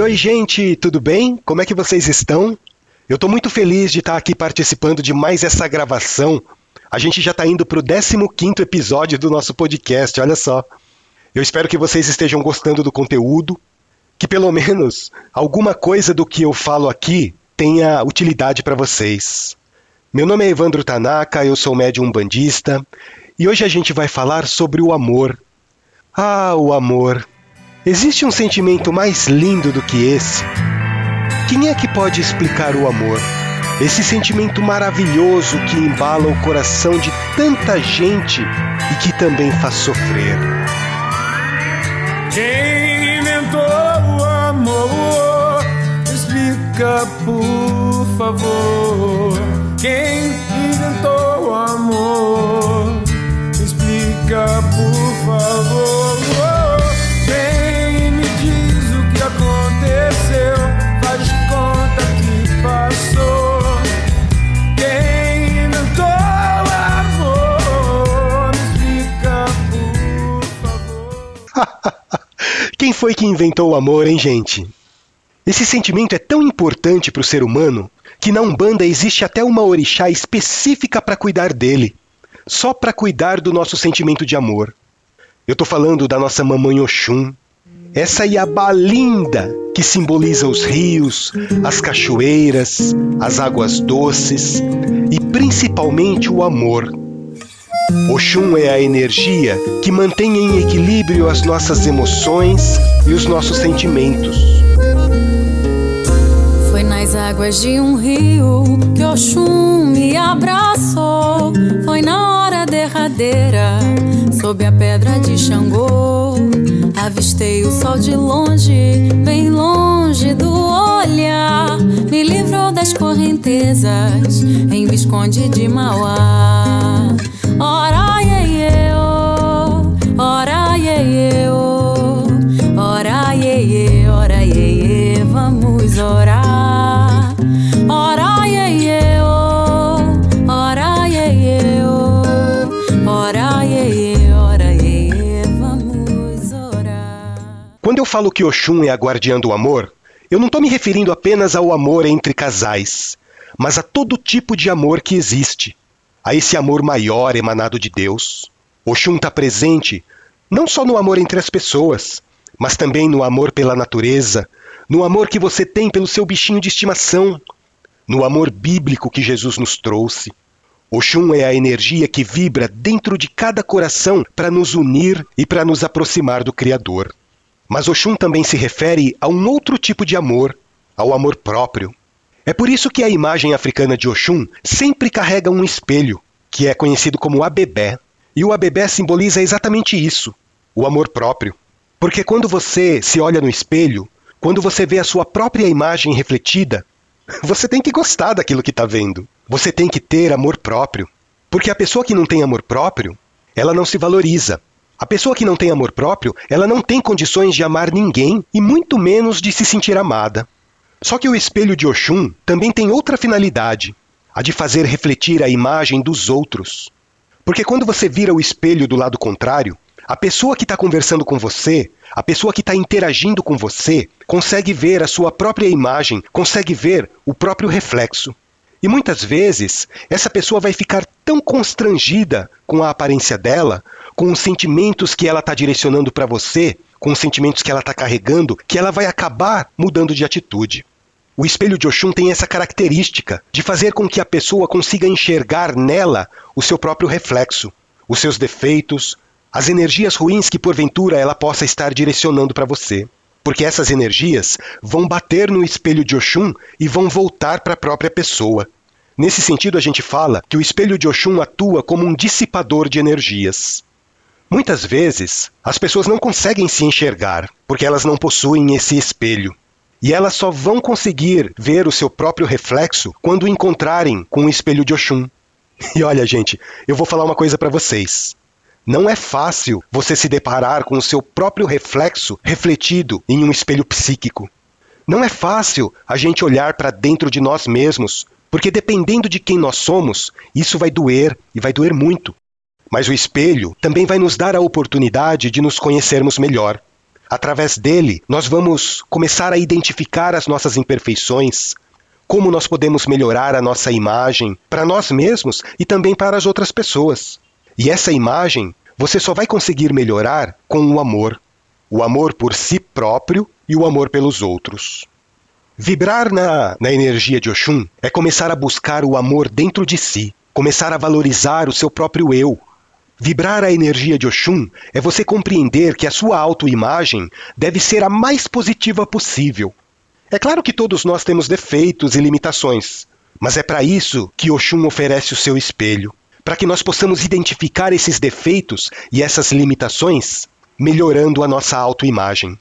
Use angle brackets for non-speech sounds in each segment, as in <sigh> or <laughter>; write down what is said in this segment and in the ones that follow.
Oi, oi, gente, tudo bem? Como é que vocês estão? Eu estou muito feliz de estar aqui participando de mais essa gravação. A gente já está indo para o 15 episódio do nosso podcast, olha só. Eu espero que vocês estejam gostando do conteúdo, que pelo menos alguma coisa do que eu falo aqui tenha utilidade para vocês. Meu nome é Evandro Tanaka, eu sou médium bandista e hoje a gente vai falar sobre o amor. Ah, o amor! Existe um sentimento mais lindo do que esse? Quem é que pode explicar o amor? Esse sentimento maravilhoso que embala o coração de tanta gente e que também faz sofrer. Quem inventou o amor? Explica, por favor. Quem inventou o amor? Explica, por favor. Quem foi que inventou o amor, hein, gente? Esse sentimento é tão importante para o ser humano que na Umbanda existe até uma orixá específica para cuidar dele, só para cuidar do nosso sentimento de amor. Eu tô falando da nossa mamãe Oxum, essa Iabá linda que simboliza os rios, as cachoeiras, as águas doces e principalmente o amor. Oxum é a energia que mantém em equilíbrio as nossas emoções e os nossos sentimentos. Foi nas águas de um rio que Oxum me abraçou. Foi na hora derradeira, sob a pedra de Xangô. Avistei o sol de longe, bem longe do olhar. Me livrou das correntezas em Visconde de Mauá. Falo que Oxum é a guardiã do amor, eu não estou me referindo apenas ao amor entre casais, mas a todo tipo de amor que existe. A esse amor maior emanado de Deus. Oxum está presente não só no amor entre as pessoas, mas também no amor pela natureza, no amor que você tem pelo seu bichinho de estimação, no amor bíblico que Jesus nos trouxe. Oxum é a energia que vibra dentro de cada coração para nos unir e para nos aproximar do Criador. Mas Oxum também se refere a um outro tipo de amor, ao amor próprio. É por isso que a imagem africana de Oxum sempre carrega um espelho, que é conhecido como abebé. E o abebé simboliza exatamente isso, o amor próprio. Porque quando você se olha no espelho, quando você vê a sua própria imagem refletida, <laughs> você tem que gostar daquilo que está vendo. Você tem que ter amor próprio. Porque a pessoa que não tem amor próprio, ela não se valoriza. A pessoa que não tem amor próprio, ela não tem condições de amar ninguém e muito menos de se sentir amada. Só que o espelho de Oxum também tem outra finalidade, a de fazer refletir a imagem dos outros. Porque quando você vira o espelho do lado contrário, a pessoa que está conversando com você, a pessoa que está interagindo com você, consegue ver a sua própria imagem, consegue ver o próprio reflexo. E muitas vezes, essa pessoa vai ficar tão constrangida com a aparência dela, com os sentimentos que ela está direcionando para você, com os sentimentos que ela está carregando, que ela vai acabar mudando de atitude. O espelho de Oxum tem essa característica de fazer com que a pessoa consiga enxergar nela o seu próprio reflexo, os seus defeitos, as energias ruins que porventura ela possa estar direcionando para você. Porque essas energias vão bater no espelho de Oxum e vão voltar para a própria pessoa. Nesse sentido, a gente fala que o espelho de Oxum atua como um dissipador de energias. Muitas vezes, as pessoas não conseguem se enxergar porque elas não possuem esse espelho. E elas só vão conseguir ver o seu próprio reflexo quando encontrarem com o espelho de Oxum. <laughs> E olha, gente, eu vou falar uma coisa para vocês. Não é fácil você se deparar com o seu próprio reflexo refletido em um espelho psíquico. Não é fácil a gente olhar para dentro de nós mesmos, porque dependendo de quem nós somos, isso vai doer e vai doer muito. Mas o espelho também vai nos dar a oportunidade de nos conhecermos melhor. Através dele, nós vamos começar a identificar as nossas imperfeições, como nós podemos melhorar a nossa imagem para nós mesmos e também para as outras pessoas. E essa imagem você só vai conseguir melhorar com o amor. O amor por si próprio e o amor pelos outros. Vibrar na, na energia de Oxum é começar a buscar o amor dentro de si, começar a valorizar o seu próprio eu, Vibrar a energia de Oxum é você compreender que a sua autoimagem deve ser a mais positiva possível. É claro que todos nós temos defeitos e limitações, mas é para isso que Oxum oferece o seu espelho para que nós possamos identificar esses defeitos e essas limitações, melhorando a nossa autoimagem.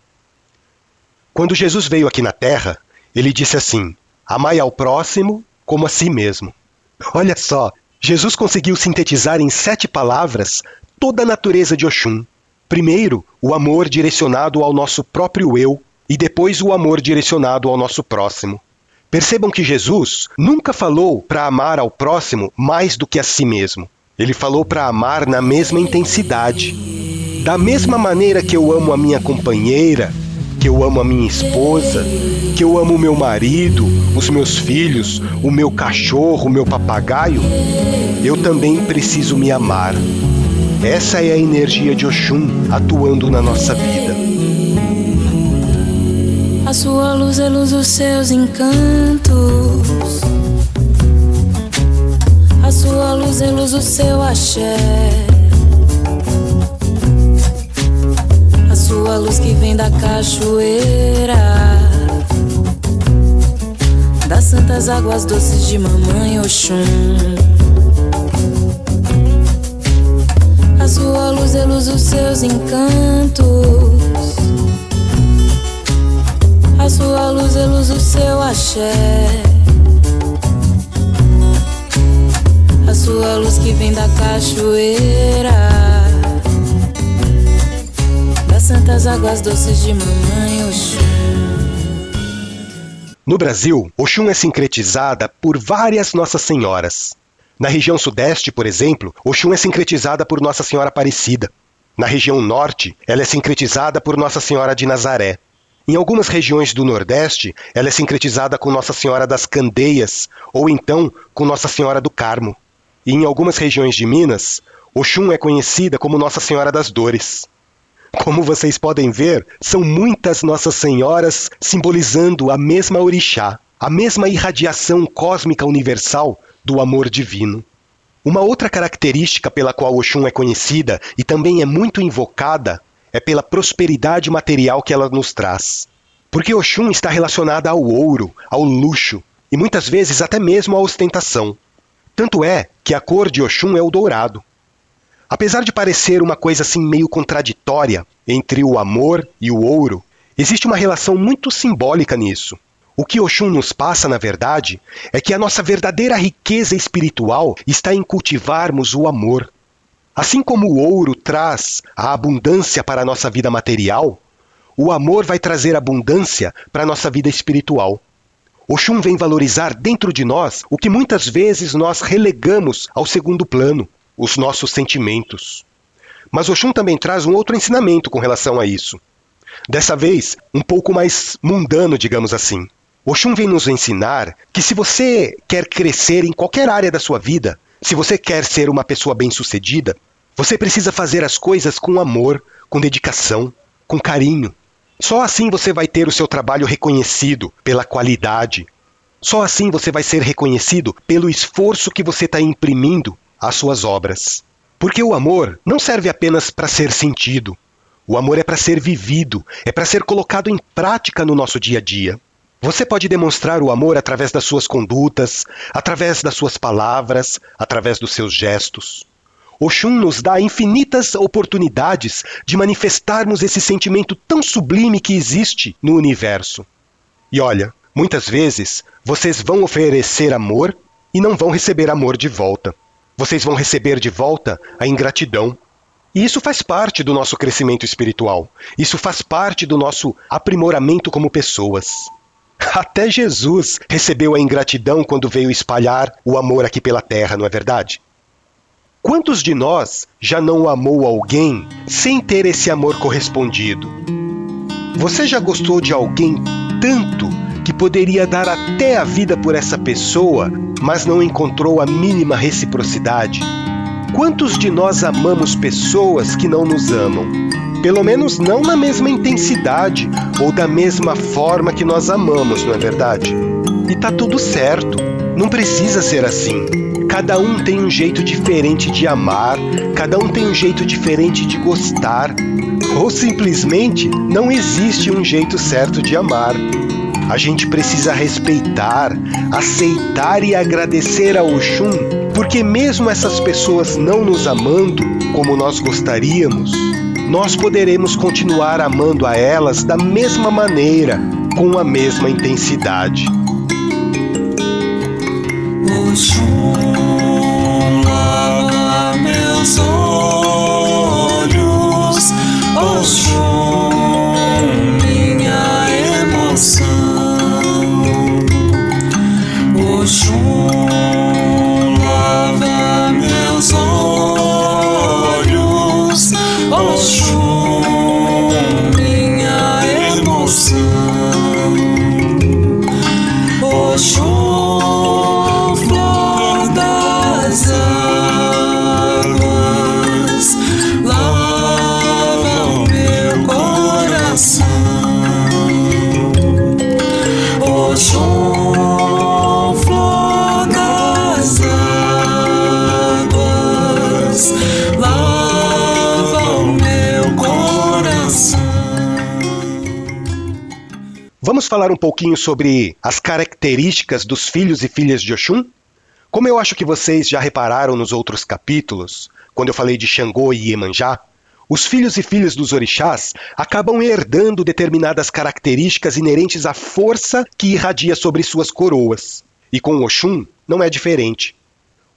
Quando Jesus veio aqui na Terra, ele disse assim: Amai ao próximo como a si mesmo. Olha só, Jesus conseguiu sintetizar em sete palavras toda a natureza de Oxum. Primeiro, o amor direcionado ao nosso próprio eu, e depois o amor direcionado ao nosso próximo. Percebam que Jesus nunca falou para amar ao próximo mais do que a si mesmo. Ele falou para amar na mesma intensidade. Da mesma maneira que eu amo a minha companheira, que eu amo a minha esposa, que eu amo o meu marido, os meus filhos, o meu cachorro, o meu papagaio, eu também preciso me amar. Essa é a energia de Oxum atuando na nossa vida. A sua luz é luz dos seus encantos. A sua luz é luz do seu axé. sua luz que vem da cachoeira, das santas águas doces de Mamãe Oxum. A sua luz é luz dos seus encantos. A sua luz é luz do seu axé. A sua luz que vem da cachoeira santas águas doces de mamãe Oxum. No Brasil, Oxum é sincretizada por várias Nossas Senhoras. Na região sudeste, por exemplo, Oxum é sincretizada por Nossa Senhora Aparecida. Na região norte, ela é sincretizada por Nossa Senhora de Nazaré. Em algumas regiões do Nordeste, ela é sincretizada com Nossa Senhora das Candeias ou então com Nossa Senhora do Carmo. E em algumas regiões de Minas, Oxum é conhecida como Nossa Senhora das Dores. Como vocês podem ver, são muitas Nossas Senhoras simbolizando a mesma orixá, a mesma irradiação cósmica universal do amor divino. Uma outra característica pela qual Oxum é conhecida e também é muito invocada é pela prosperidade material que ela nos traz. Porque Oxum está relacionada ao ouro, ao luxo e muitas vezes até mesmo à ostentação. Tanto é que a cor de Oxum é o dourado. Apesar de parecer uma coisa assim meio contraditória entre o amor e o ouro, existe uma relação muito simbólica nisso. O que Oxum nos passa, na verdade, é que a nossa verdadeira riqueza espiritual está em cultivarmos o amor. Assim como o ouro traz a abundância para a nossa vida material, o amor vai trazer abundância para a nossa vida espiritual. Oxum vem valorizar dentro de nós o que muitas vezes nós relegamos ao segundo plano, os nossos sentimentos. Mas Oxum também traz um outro ensinamento com relação a isso. Dessa vez, um pouco mais mundano, digamos assim. Oxum vem nos ensinar que se você quer crescer em qualquer área da sua vida, se você quer ser uma pessoa bem-sucedida, você precisa fazer as coisas com amor, com dedicação, com carinho. Só assim você vai ter o seu trabalho reconhecido pela qualidade. Só assim você vai ser reconhecido pelo esforço que você está imprimindo às suas obras. Porque o amor não serve apenas para ser sentido. O amor é para ser vivido, é para ser colocado em prática no nosso dia a dia. Você pode demonstrar o amor através das suas condutas, através das suas palavras, através dos seus gestos. Oxum nos dá infinitas oportunidades de manifestarmos esse sentimento tão sublime que existe no universo. E olha, muitas vezes vocês vão oferecer amor e não vão receber amor de volta vocês vão receber de volta a ingratidão. E isso faz parte do nosso crescimento espiritual. Isso faz parte do nosso aprimoramento como pessoas. <laughs> Até Jesus recebeu a ingratidão quando veio espalhar o amor aqui pela terra, não é verdade? Quantos de nós já não amou alguém sem ter esse amor correspondido? Você já gostou de alguém tanto que poderia dar até a vida por essa pessoa, mas não encontrou a mínima reciprocidade? Quantos de nós amamos pessoas que não nos amam? Pelo menos não na mesma intensidade ou da mesma forma que nós amamos, não é verdade? E tá tudo certo, não precisa ser assim. Cada um tem um jeito diferente de amar, cada um tem um jeito diferente de gostar, ou simplesmente não existe um jeito certo de amar. A gente precisa respeitar, aceitar e agradecer a Oxum, porque mesmo essas pessoas não nos amando como nós gostaríamos, nós poderemos continuar amando a elas da mesma maneira, com a mesma intensidade. Oxum, son Vamos falar um pouquinho sobre as características dos filhos e filhas de Oxum? Como eu acho que vocês já repararam nos outros capítulos, quando eu falei de Xangô e Iemanjá, os filhos e filhas dos orixás acabam herdando determinadas características inerentes à força que irradia sobre suas coroas. E com Oxum não é diferente.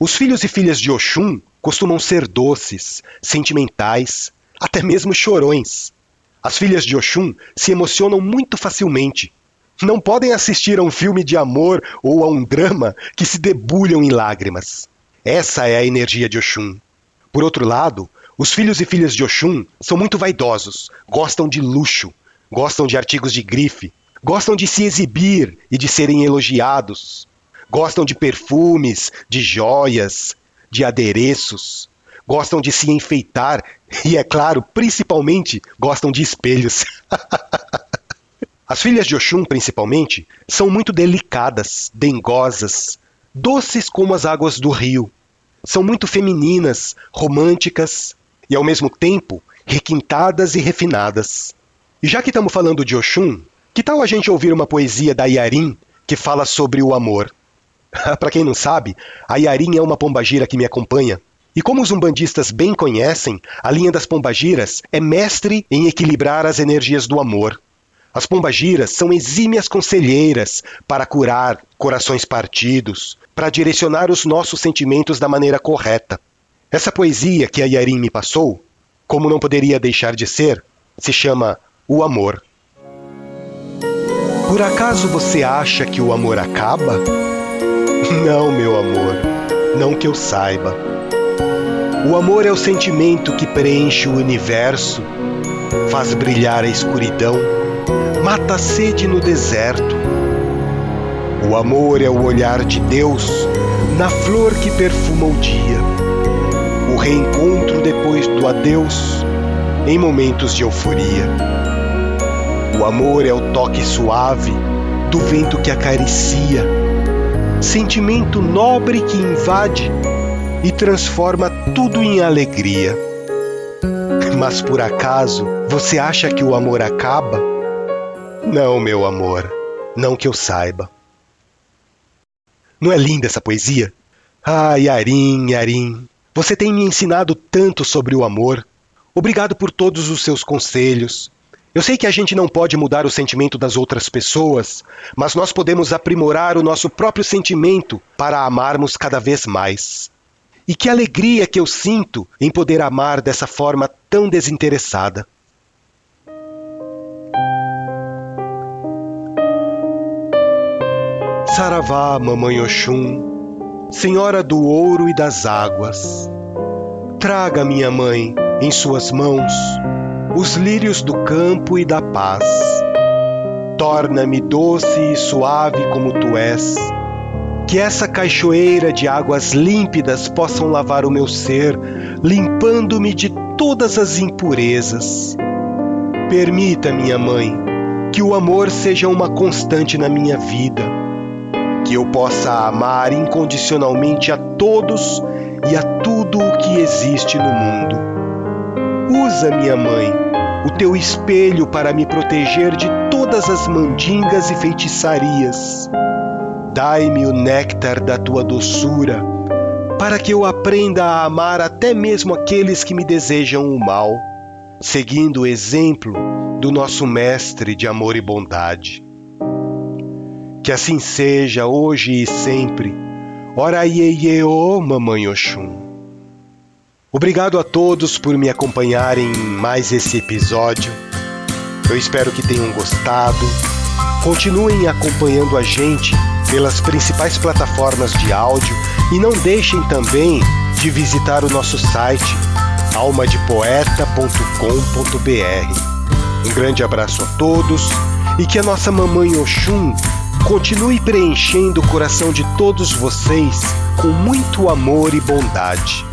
Os filhos e filhas de Oxum costumam ser doces, sentimentais, até mesmo chorões. As filhas de Oxum se emocionam muito facilmente. Não podem assistir a um filme de amor ou a um drama que se debulham em lágrimas. Essa é a energia de Oxum. Por outro lado, os filhos e filhas de Oxum são muito vaidosos, gostam de luxo, gostam de artigos de grife, gostam de se exibir e de serem elogiados, gostam de perfumes, de joias, de adereços, gostam de se enfeitar e, é claro, principalmente gostam de espelhos. <laughs> As filhas de Oxum, principalmente, são muito delicadas, dengosas, doces como as águas do rio. São muito femininas, românticas e, ao mesmo tempo, requintadas e refinadas. E já que estamos falando de Oxum, que tal a gente ouvir uma poesia da Yarim que fala sobre o amor? <laughs> Para quem não sabe, a Yarim é uma pombagira que me acompanha. E como os umbandistas bem conhecem, a linha das pombagiras é mestre em equilibrar as energias do amor. As pombagiras são exímias conselheiras para curar corações partidos, para direcionar os nossos sentimentos da maneira correta. Essa poesia que a Yarim me passou, como não poderia deixar de ser, se chama O Amor. Por acaso você acha que o amor acaba? <laughs> Não, meu amor, não que eu saiba. O amor é o sentimento que preenche o universo, faz brilhar a escuridão, mata a sede no deserto. O amor é o olhar de Deus na flor que perfuma o dia, o reencontro depois do adeus em momentos de euforia. O amor é o toque suave do vento que acaricia, sentimento nobre que invade e transforma tudo em alegria. Mas por acaso você acha que o amor acaba? Não, meu amor, não que eu saiba. Não é linda essa poesia? Ah, Yarim, Yarim, você tem me ensinado tanto sobre o amor. Obrigado por todos os seus conselhos. Eu sei que a gente não pode mudar o sentimento das outras pessoas, mas nós podemos aprimorar o nosso próprio sentimento para amarmos cada vez mais. E que alegria que eu sinto em poder amar dessa forma tão desinteressada. Saravá, Mamãe Oxum, Senhora do ouro e das águas, traga minha mãe em suas mãos os lírios do campo e da paz. Torna-me doce e suave como tu és. Que essa cachoeira de águas límpidas possam lavar o meu ser, limpando-me de todas as impurezas. Permita, minha mãe, que o amor seja uma constante na minha vida, que eu possa amar incondicionalmente a todos e a tudo o que existe no mundo. Usa, minha mãe, o teu espelho para me proteger de todas as mandingas e feitiçarias. Dai-me o néctar da tua doçura, para que eu aprenda a amar até mesmo aqueles que me desejam o mal, seguindo o exemplo do nosso Mestre de amor e bondade. Que assim seja hoje e sempre. Ora iê, ô mamãe Oxum. Obrigado a todos por me acompanharem em mais esse episódio. Eu espero que tenham gostado. Continuem acompanhando a gente pelas principais plataformas de áudio e não deixem também de visitar o nosso site almadepoeta.com.br. Um grande abraço a todos e que a nossa mamãe Oxum continue preenchendo o coração de todos vocês com muito amor e bondade.